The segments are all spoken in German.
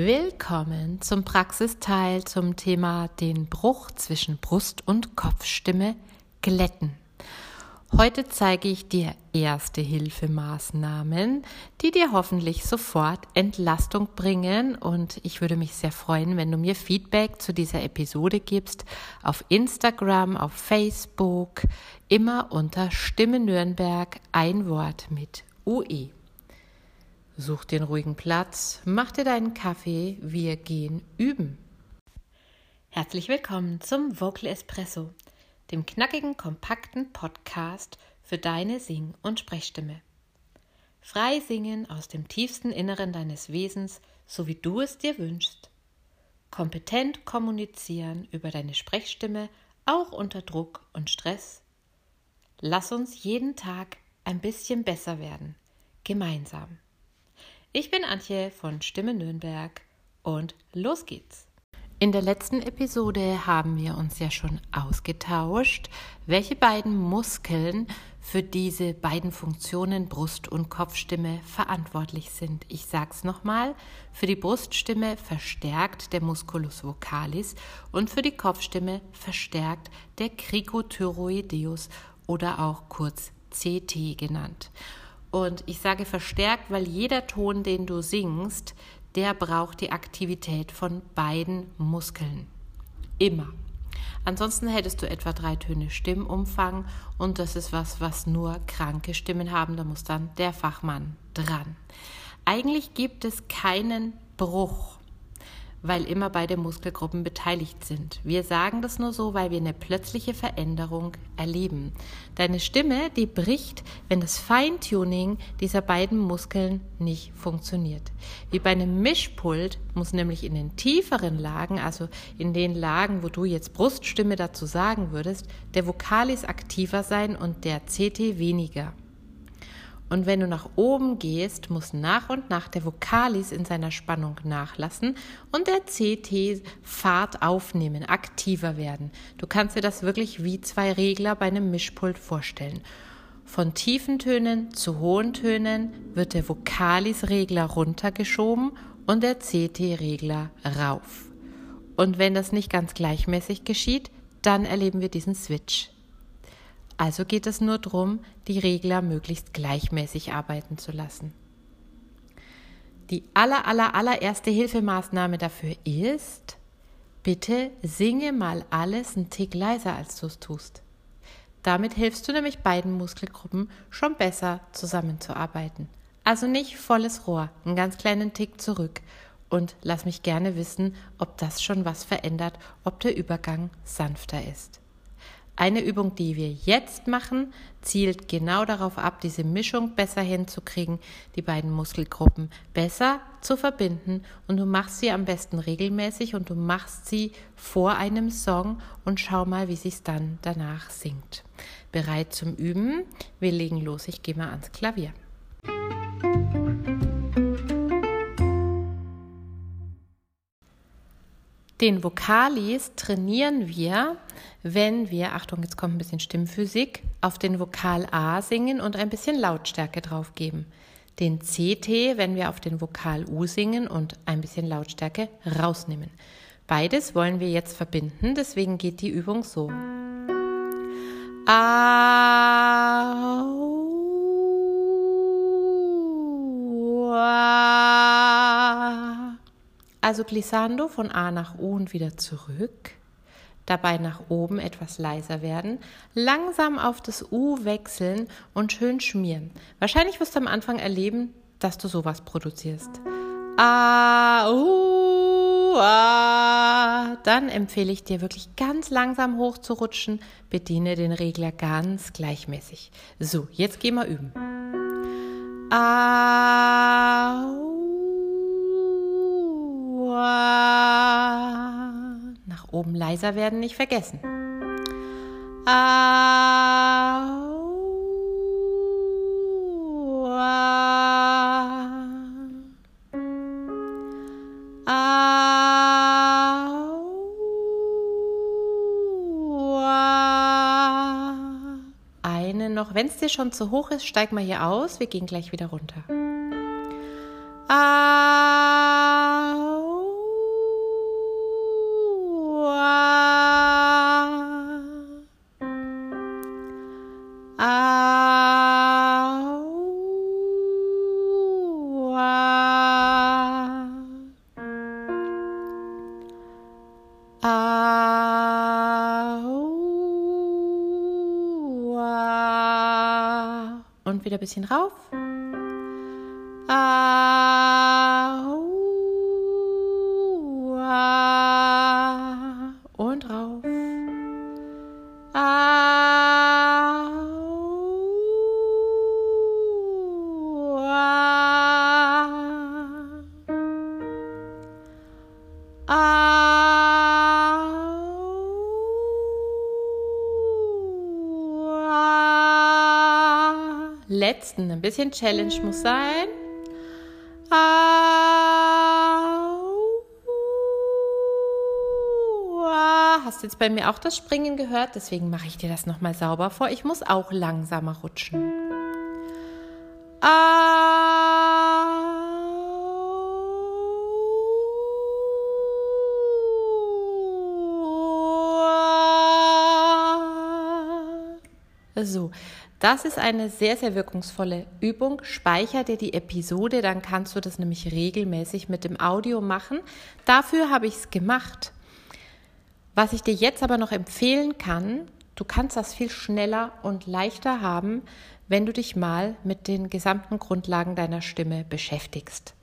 Willkommen zum Praxisteil zum Thema den Bruch zwischen Brust- und Kopfstimme glätten. Heute zeige ich dir erste Hilfemaßnahmen, die dir hoffentlich sofort Entlastung bringen und ich würde mich sehr freuen, wenn du mir Feedback zu dieser Episode gibst auf Instagram, auf Facebook, immer unter Stimme Nürnberg ein Wort mit UE. Such den ruhigen Platz, mach dir deinen Kaffee, wir gehen üben. Herzlich willkommen zum Vocal Espresso, dem knackigen, kompakten Podcast für deine Sing- und Sprechstimme. Frei singen aus dem tiefsten Inneren deines Wesens, so wie du es dir wünschst. Kompetent kommunizieren über deine Sprechstimme, auch unter Druck und Stress. Lass uns jeden Tag ein bisschen besser werden, gemeinsam. Ich bin Antje von Stimme Nürnberg und los geht's. In der letzten Episode haben wir uns ja schon ausgetauscht, welche beiden Muskeln für diese beiden Funktionen Brust- und Kopfstimme verantwortlich sind. Ich sag's nochmal, für die Bruststimme verstärkt der Musculus vocalis und für die Kopfstimme verstärkt der Cricothyroideus oder auch kurz CT genannt. Und ich sage verstärkt, weil jeder Ton, den du singst, der braucht die Aktivität von beiden Muskeln. Immer. Ansonsten hättest du etwa drei Töne Stimmumfang und das ist was, was nur kranke Stimmen haben. Da muss dann der Fachmann dran. Eigentlich gibt es keinen Bruch weil immer beide Muskelgruppen beteiligt sind. Wir sagen das nur so, weil wir eine plötzliche Veränderung erleben. Deine Stimme, die bricht, wenn das Feintuning dieser beiden Muskeln nicht funktioniert. Wie bei einem Mischpult muss nämlich in den tieferen Lagen, also in den Lagen, wo du jetzt Bruststimme dazu sagen würdest, der Vokalis aktiver sein und der CT weniger. Und wenn du nach oben gehst, muss nach und nach der Vokalis in seiner Spannung nachlassen und der CT Fahrt aufnehmen, aktiver werden. Du kannst dir das wirklich wie zwei Regler bei einem Mischpult vorstellen. Von tiefen Tönen zu hohen Tönen wird der Vokalis-Regler runtergeschoben und der CT-Regler rauf. Und wenn das nicht ganz gleichmäßig geschieht, dann erleben wir diesen Switch. Also geht es nur darum, die Regler möglichst gleichmäßig arbeiten zu lassen. Die aller, aller, allererste Hilfemaßnahme dafür ist, bitte singe mal alles einen Tick leiser, als du es tust. Damit hilfst du nämlich beiden Muskelgruppen schon besser zusammenzuarbeiten. Also nicht volles Rohr, einen ganz kleinen Tick zurück und lass mich gerne wissen, ob das schon was verändert, ob der Übergang sanfter ist. Eine Übung, die wir jetzt machen, zielt genau darauf ab, diese Mischung besser hinzukriegen, die beiden Muskelgruppen besser zu verbinden und du machst sie am besten regelmäßig und du machst sie vor einem Song und schau mal, wie sich's dann danach singt. Bereit zum Üben? Wir legen los. Ich gehe mal ans Klavier. Den Vokalis trainieren wir, wenn wir, Achtung, jetzt kommt ein bisschen Stimmphysik, auf den Vokal A singen und ein bisschen Lautstärke drauf geben. Den CT, wenn wir auf den Vokal U singen und ein bisschen Lautstärke rausnehmen. Beides wollen wir jetzt verbinden, deswegen geht die Übung so. Au, also glissando von A nach U und wieder zurück. Dabei nach oben etwas leiser werden, langsam auf das U wechseln und schön schmieren. Wahrscheinlich wirst du am Anfang erleben, dass du sowas produzierst. A, U, A. Dann empfehle ich dir wirklich ganz langsam hochzurutschen. Bediene den Regler ganz gleichmäßig. So, jetzt gehen wir üben. A, U, nach oben leiser werden nicht vergessen. Eine noch, wenn es dir schon zu hoch ist, steig mal hier aus. Wir gehen gleich wieder runter. Au. Und wieder ein bisschen rauf. Und rauf. Letzten, ein bisschen Challenge muss sein. Hast jetzt bei mir auch das Springen gehört, deswegen mache ich dir das nochmal sauber vor. Ich muss auch langsamer rutschen. So, das ist eine sehr, sehr wirkungsvolle Übung. Speicher dir die Episode, dann kannst du das nämlich regelmäßig mit dem Audio machen. Dafür habe ich es gemacht. Was ich dir jetzt aber noch empfehlen kann, du kannst das viel schneller und leichter haben, wenn du dich mal mit den gesamten Grundlagen deiner Stimme beschäftigst.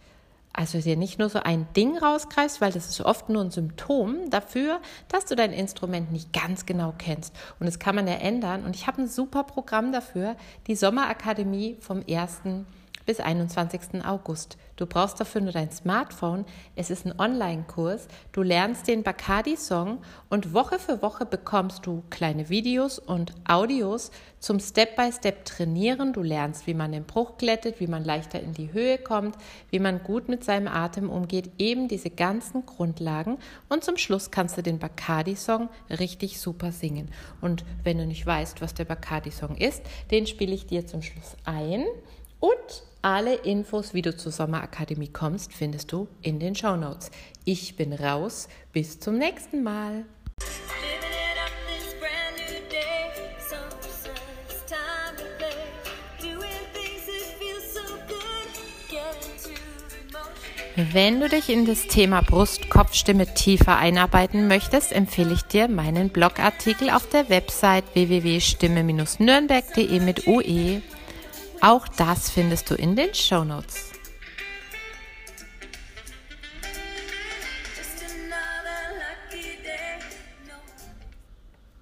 Also dir nicht nur so ein Ding rausgreifst, weil das ist oft nur ein Symptom dafür, dass du dein Instrument nicht ganz genau kennst. Und das kann man ja ändern. Und ich habe ein super Programm dafür, die Sommerakademie vom 1 bis 21. August. Du brauchst dafür nur dein Smartphone. Es ist ein Online-Kurs. Du lernst den Bacardi-Song und Woche für Woche bekommst du kleine Videos und Audios zum Step-by-Step trainieren. Du lernst, wie man den Bruch glättet, wie man leichter in die Höhe kommt, wie man gut mit seinem Atem umgeht. Eben diese ganzen Grundlagen. Und zum Schluss kannst du den Bacardi-Song richtig super singen. Und wenn du nicht weißt, was der Bacardi-Song ist, den spiele ich dir zum Schluss ein. Und alle Infos, wie du zur Sommerakademie kommst, findest du in den Show Notes. Ich bin raus. Bis zum nächsten Mal. Wenn du dich in das Thema Brust-Kopf-Stimme tiefer einarbeiten möchtest, empfehle ich dir meinen Blogartikel auf der Website www.stimme-nürnberg.de mit UE. Auch das findest du in den Show Notes.